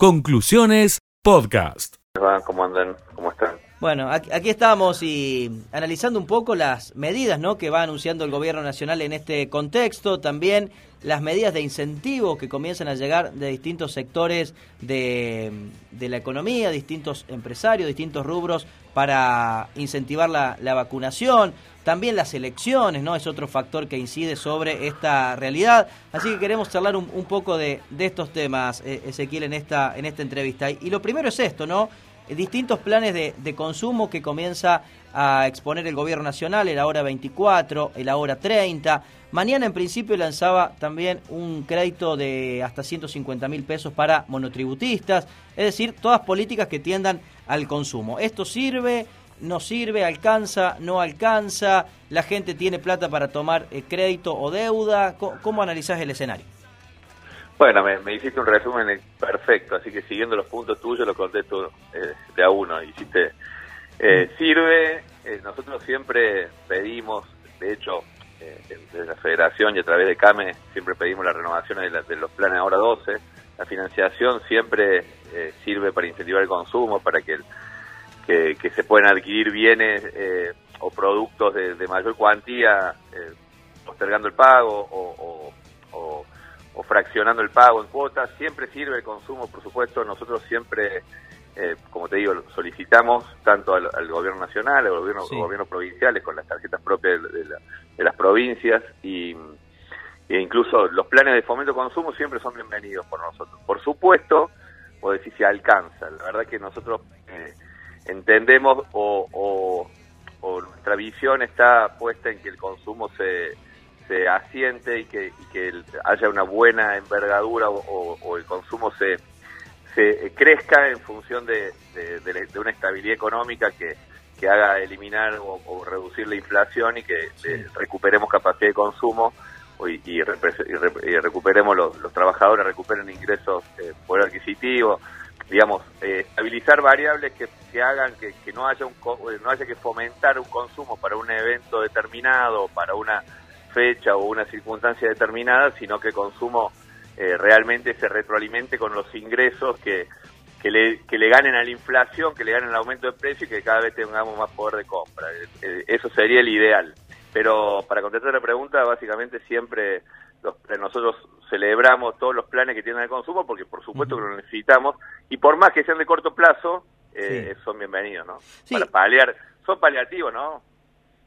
Conclusiones Podcast. ¿Cómo andan? ¿Cómo están? Bueno, aquí estamos y analizando un poco las medidas ¿no? que va anunciando el gobierno nacional en este contexto, también las medidas de incentivo que comienzan a llegar de distintos sectores de, la economía, distintos empresarios, distintos rubros para incentivar la, vacunación, también las elecciones, ¿no? Es otro factor que incide sobre esta realidad. Así que queremos charlar un, poco de, estos temas, eh, Ezequiel, en esta, en esta entrevista. y lo primero es esto, ¿no? distintos planes de, consumo que comienza a exponer el gobierno nacional, el ahora 24, el ahora 30. Mañana en principio lanzaba también un crédito de hasta 150 mil pesos para monotributistas, es decir, todas políticas que tiendan al consumo. ¿Esto sirve? ¿No sirve? ¿Alcanza? ¿No alcanza? ¿La gente tiene plata para tomar eh, crédito o deuda? ¿Cómo, cómo analizás el escenario? Bueno, me, hiciste un resumen perfecto, así que siguiendo los puntos tuyos lo contesto eh, de a uno. Hiciste, eh, sirve, eh, nosotros siempre pedimos, de hecho, desde la federación y a través de CAME, siempre pedimos la renovación de, los planes ahora 12. La financiación siempre sirve para incentivar el consumo, para que, que, se puedan adquirir bienes o productos de, mayor cuantía postergando el pago o o fraccionando el pago en cuotas, siempre sirve el consumo, por supuesto, nosotros siempre, eh, como te digo, solicitamos tanto al, gobierno nacional, al gobierno, gobiernos provinciales con las tarjetas propias de, las provincias y e incluso los planes de fomento consumo siempre son bienvenidos por nosotros. Por supuesto, o decir si alcanza, la verdad que nosotros eh, entendemos o, o nuestra visión está puesta en que el consumo se se asiente y que, haya una buena envergadura o, el consumo se, se crezca en función de, una estabilidad económica que, haga eliminar o, reducir la inflación y que eh, recuperemos capacidad de consumo y, y, recuperemos los, trabajadores, recuperen ingresos, eh, poder adquisitivo, digamos, eh, estabilizar variables que, que hagan que, que, no haya un no haya que fomentar un consumo para un evento determinado, para una fecha o una circunstancia determinada, sino que el consumo eh, realmente se retroalimente con los ingresos que, que, le, que le ganen a la inflación, que le ganen al aumento de precio y que cada vez tengamos más poder de compra. Eh, eh, eso sería el ideal. Pero para contestar la pregunta, básicamente siempre nosotros celebramos todos los planes que tienen el consumo porque por supuesto que lo necesitamos y por más que sean de corto plazo, son bienvenidos, ¿no? Para paliar, son paliativos, ¿no?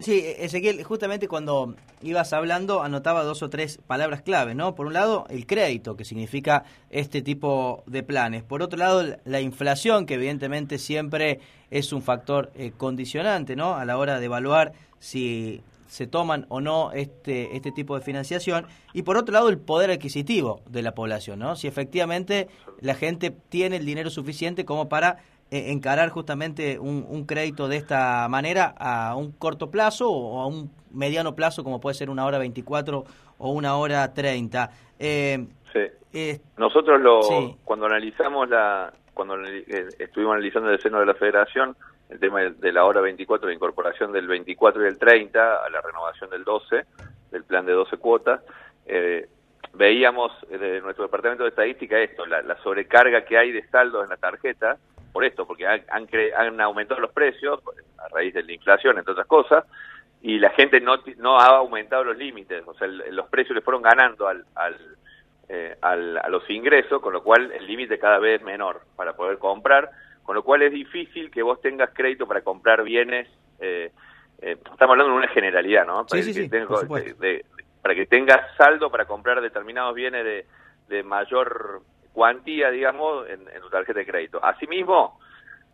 Sí, Ezequiel, justamente cuando ibas hablando anotaba dos o tres palabras clave, ¿no? Por un lado, el crédito, que significa este tipo de planes. Por otro lado, la inflación, que evidentemente siempre es un factor eh, condicionante, ¿no? A la hora de evaluar si se toman o no este, este tipo de financiación. Y por otro lado, el poder adquisitivo de la población, ¿no? Si efectivamente la gente tiene el dinero suficiente como para eh, encarar justamente un, crédito de esta manera a un corto plazo o a un mediano plazo, como puede ser una hora 24 o una hora 30. Eh, sí. Nosotros lo, cuando analizamos la, cuando eh, estuvimos analizando el seno de la Federación, el tema de la hora 24, la incorporación del 24 y del 30 a la renovación del 12, del plan de 12 cuotas, eh, veíamos desde nuestro departamento de estadística esto, la, sobrecarga que hay de saldos en la tarjeta, por esto, porque han, han, aumentado los precios a raíz de la inflación, entre otras cosas, y la gente no, no ha aumentado los límites, o sea, los precios le fueron ganando al, eh, al, a los ingresos, con lo cual el límite cada vez es menor para poder comprar, con lo cual es difícil que vos tengas crédito para comprar bienes. Eh, eh, estamos hablando de una generalidad, ¿no? Para, que, para que tengas saldo para comprar determinados bienes de, de mayor cuantía, digamos, en, tu tarjeta de crédito. Asimismo,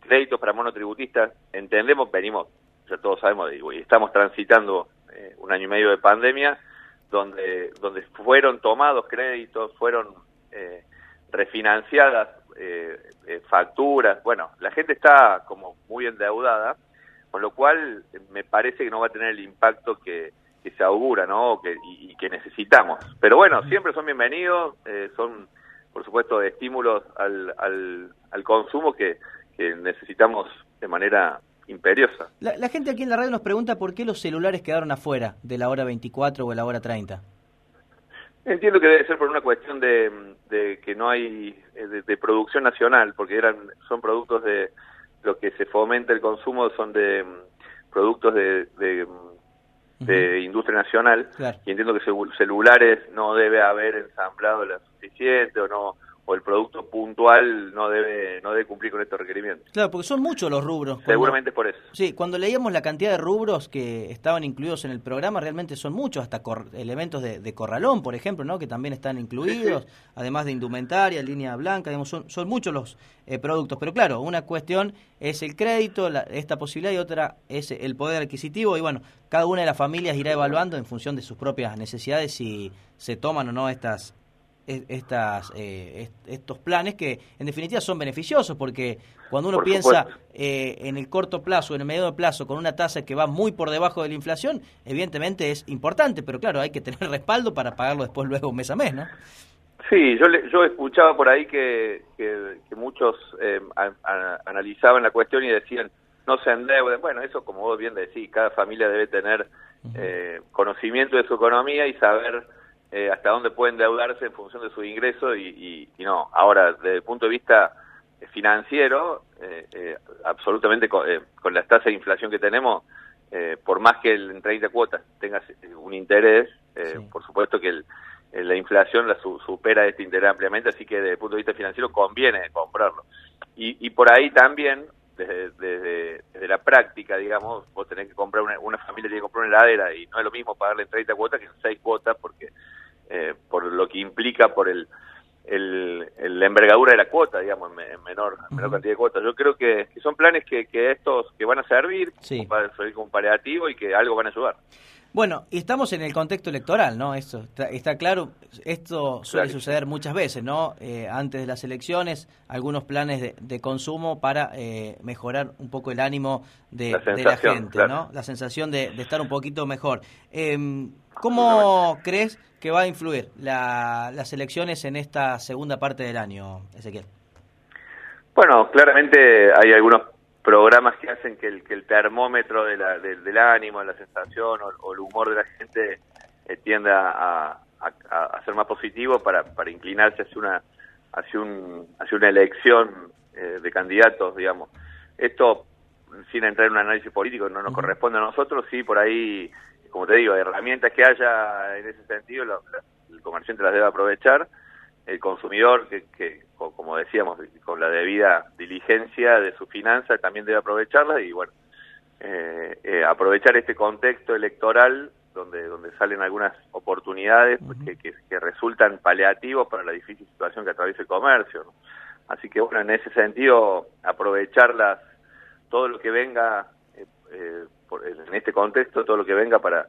créditos para monotributistas, entendemos, venimos, ya todos sabemos, y estamos transitando eh, un año y medio de pandemia, donde, donde fueron tomados créditos, fueron eh, refinanciadas eh, facturas, bueno, la gente está como muy endeudada, con lo cual me parece que no va a tener el impacto que, que se augura, ¿no? Que, y, y, que necesitamos. Pero bueno, siempre son bienvenidos, son por supuesto, estímulos al, al, consumo que, necesitamos de manera imperiosa. La, gente aquí en la radio nos pregunta por qué los celulares quedaron afuera de la hora 24 o de la hora 30. Entiendo que debe ser por una cuestión de, que no hay eh, de, producción nacional, porque eran son productos de lo que se fomenta el consumo son de mm, productos de, de, industria nacional. Y entiendo que celulares no debe haber ensamblado la suficiente o no o el producto puntual no debe no debe cumplir con estos requerimientos. Claro, porque son muchos los rubros. Seguramente por eso. Sí, cuando leíamos la cantidad de rubros que estaban incluidos en el programa, realmente son muchos, hasta elementos de, corralón, por ejemplo, ¿no? que también están incluidos, además de indumentaria, línea blanca, digamos, son, son muchos los eh, productos. Pero claro, una cuestión es el crédito, esta posibilidad, y otra es el poder adquisitivo, y bueno, cada una de las familias irá evaluando en función de sus propias necesidades si se toman o no estas estas, eh, estos planes que en definitiva son beneficiosos porque cuando uno piensa eh, en el corto plazo, en el medio plazo, con una tasa que va muy por debajo de la inflación, evidentemente es importante, pero claro, hay que tener respaldo para pagarlo después luego mes a mes, ¿no? Sí, yo, yo escuchaba por ahí que, que, muchos eh, analizaban la cuestión y decían, no se endeuden. Bueno, eso como vos bien decís, cada familia debe tener conocimiento de su economía y saber eh, hasta dónde pueden endeudarse en función de su ingreso y, no. Ahora, desde el punto de vista financiero, eh, eh, absolutamente con, la tasa de inflación que tenemos, por más que el, en 30 cuotas tenga un interés, por supuesto que la inflación la supera este interés ampliamente, así que desde el punto de vista financiero conviene comprarlo. Y, por ahí también, desde, desde, la práctica, digamos, vos tenés que comprar una, una familia tiene que comprar una heladera y no es lo mismo pagarle en 30 cuotas que en 6 cuotas porque eh, por lo que implica por el, el, la envergadura de la cuota, digamos, en, menor, menor cantidad de cuotas. Yo creo que, son planes que, que, estos que van a servir para servir como paliativo y que algo van a ayudar. Bueno, y estamos en el contexto electoral, ¿no? Esto está, claro. Esto suele suceder muchas veces, ¿no? Eh, antes de las elecciones, algunos planes de, de consumo para eh, mejorar un poco el ánimo de la, gente, ¿no? La sensación de, de, estar un poquito mejor. Eh, ¿Cómo crees que va a influir las elecciones en esta segunda parte del año, Ezequiel? Bueno, claramente hay algunos programas que hacen que el, que el termómetro de la, del ánimo, la sensación o, el humor de la gente eh, tienda a, ser más positivo para, para inclinarse hacia una hacia un hacia una elección eh, de candidatos, digamos. Esto sin entrar en un análisis político no nos corresponde a nosotros, sí por ahí como te digo, herramientas que haya en ese sentido, el comerciante las debe aprovechar, el consumidor, que, que, como decíamos, con la debida diligencia de su finanza, también debe aprovecharlas y bueno, eh, eh, aprovechar este contexto electoral donde donde salen algunas oportunidades que, que, resultan paliativos para la difícil situación que atraviesa el comercio. Así que bueno, en ese sentido, aprovecharlas, todo lo que venga eh, en este contexto todo lo que venga para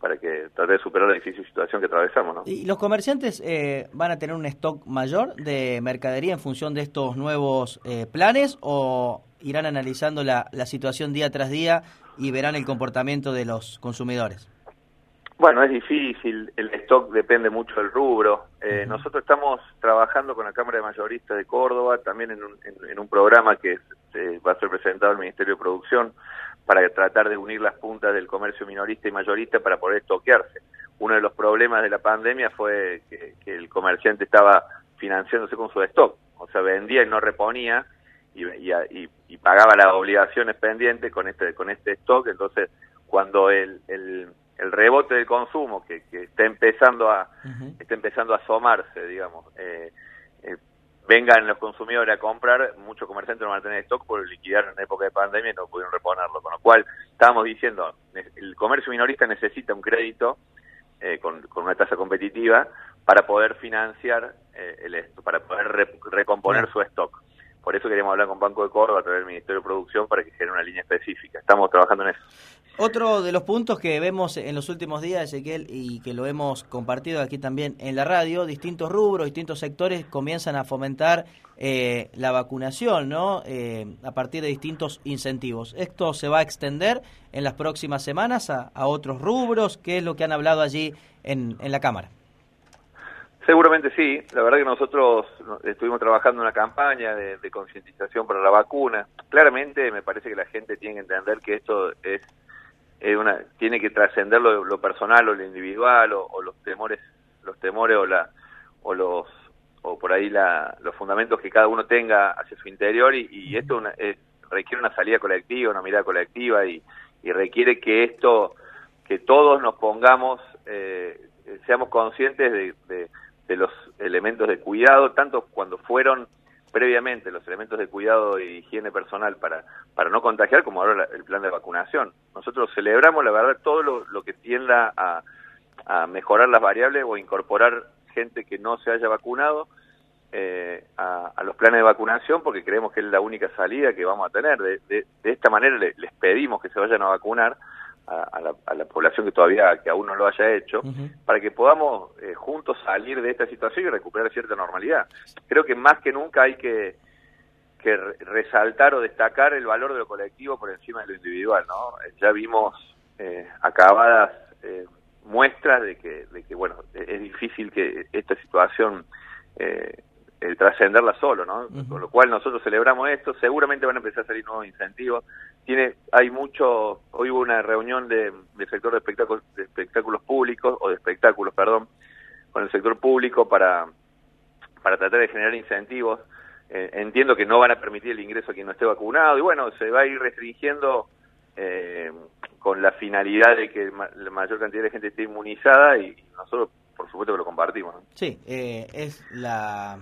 para que trate de superar la difícil situación que atravesamos. ¿no? ¿Y los comerciantes eh, van a tener un stock mayor de mercadería en función de estos nuevos eh, planes o irán analizando la, la situación día tras día y verán el comportamiento de los consumidores? Bueno, es difícil, el stock depende mucho del rubro. Eh, nosotros estamos trabajando con la Cámara de Mayoristas de Córdoba, también en un, en, un programa que va a ser presentado al Ministerio de Producción, para tratar de unir las puntas del comercio minorista y mayorista para poder estoquearse. Uno de los problemas de la pandemia fue que, el comerciante estaba financiándose con su stock, o sea, vendía y no reponía y, y, pagaba las obligaciones pendientes con este con este stock, entonces cuando el, el, rebote del consumo que, que está empezando a está empezando a asomarse, digamos, eh, eh, vengan los consumidores a comprar, muchos comerciantes no van a tener stock por liquidar en época de pandemia y no pudieron reponerlo. Con lo cual, estábamos diciendo, el comercio minorista necesita un crédito eh, con, una tasa competitiva para poder financiar eh, el para poder recomponer su stock. Por eso queremos hablar con Banco de Córdoba a través del Ministerio de Producción para que genere una línea específica. Estamos trabajando en eso. Otro de los puntos que vemos en los últimos días, Ezequiel, y que lo hemos compartido aquí también en la radio, distintos rubros, distintos sectores comienzan a fomentar eh, la vacunación, ¿no? Eh, a partir de distintos incentivos. ¿Esto se va a extender en las próximas semanas a, otros rubros? ¿Qué es lo que han hablado allí en la Cámara? Seguramente sí. La verdad que nosotros estuvimos trabajando una campaña de, concientización para la vacuna. Claramente me parece que la gente tiene que entender que esto es, una tiene que trascender lo, personal o lo individual o, los temores los temores o, la, o los o por ahí la, los fundamentos que cada uno tenga hacia su interior y, esto requiere una salida colectiva, una mirada colectiva y, requiere que esto, que todos nos pongamos, eh, seamos conscientes de, de, los elementos de cuidado, tanto cuando fueron previamente los elementos de cuidado y higiene personal para, para no contagiar, como ahora el plan de vacunación. Nosotros celebramos, la verdad, todo lo, lo que tienda a, a mejorar las variables o incorporar gente que no se haya vacunado eh, a, los planes de vacunación porque creemos que es la única salida que vamos a tener. De, de, esta manera les pedimos que se vayan a vacunar a, la, población que todavía que aún no lo haya hecho para que podamos eh, juntos salir de esta situación y recuperar cierta normalidad. Creo que más que nunca hay que, que resaltar o destacar el valor de lo colectivo por encima de lo individual. ¿no? Ya vimos eh, acabadas muestras de que, de que bueno, es difícil que esta situación eh, trascenderla solo, ¿no? Con lo cual nosotros celebramos esto, seguramente van a empezar a salir nuevos incentivos. Tiene, hay mucho, hoy hubo una reunión de, del sector de espectáculos, de espectáculos públicos, o de espectáculos, perdón, con el sector público para, para tratar de generar incentivos. Eh, entiendo que no van a permitir el ingreso a quien no esté vacunado, y bueno, se va a ir restringiendo eh, con la finalidad de que la mayor cantidad de gente esté inmunizada y nosotros por supuesto que lo compartimos. Sí, eh, es la,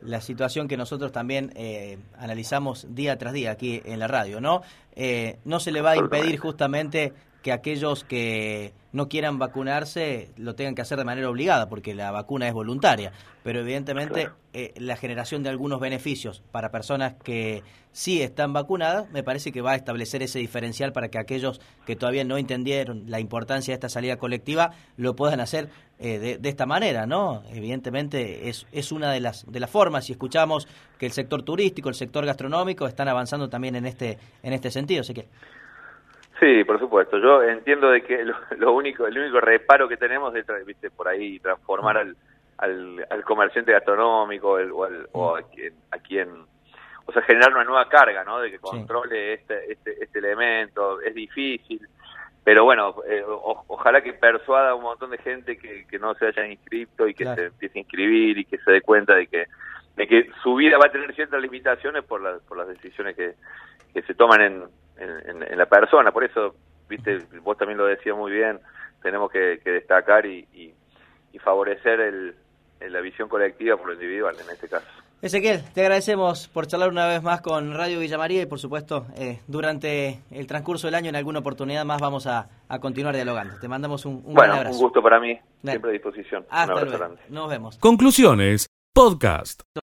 la situación que nosotros también eh, analizamos día tras día aquí en la radio, ¿no? Eh, no se le va a impedir justamente que aquellos que no quieran vacunarse lo tengan que hacer de manera obligada, porque la vacuna es voluntaria. Pero evidentemente eh, la generación de algunos beneficios para personas que sí están vacunadas, me parece que va a establecer ese diferencial para que aquellos que todavía no entendieron la importancia de esta salida colectiva lo puedan hacer eh, de, de, esta manera, ¿no? Evidentemente es, es una de las, de las formas, y escuchamos que el sector turístico, el sector gastronómico están avanzando también en este, en este sentido, así que... Sí, por supuesto. Yo entiendo de que lo, único, el único reparo que tenemos es, viste, por ahí transformar al, al, al comerciante gastronómico o, a, quien, o sea, generar una nueva carga, ¿no? De que controle este, este, este elemento. Es difícil, pero bueno, eh, ojalá que persuada a un montón de gente que, que no se haya inscrito y que se empiece a inscribir y que se dé cuenta de que de que su vida va a tener ciertas limitaciones por las por las decisiones que, que se toman en en, la persona. Por eso, viste, vos también lo decías muy bien, tenemos que, destacar y, favorecer el, la visión colectiva por lo individual en este caso. Ezequiel, te agradecemos por charlar una vez más con Radio Villa María y por supuesto eh, durante el transcurso del año en alguna oportunidad más vamos a, continuar dialogando. Te mandamos un, un bueno, abrazo. un gusto para mí, siempre a disposición. Hasta luego. Nos vemos. Conclusiones, podcast.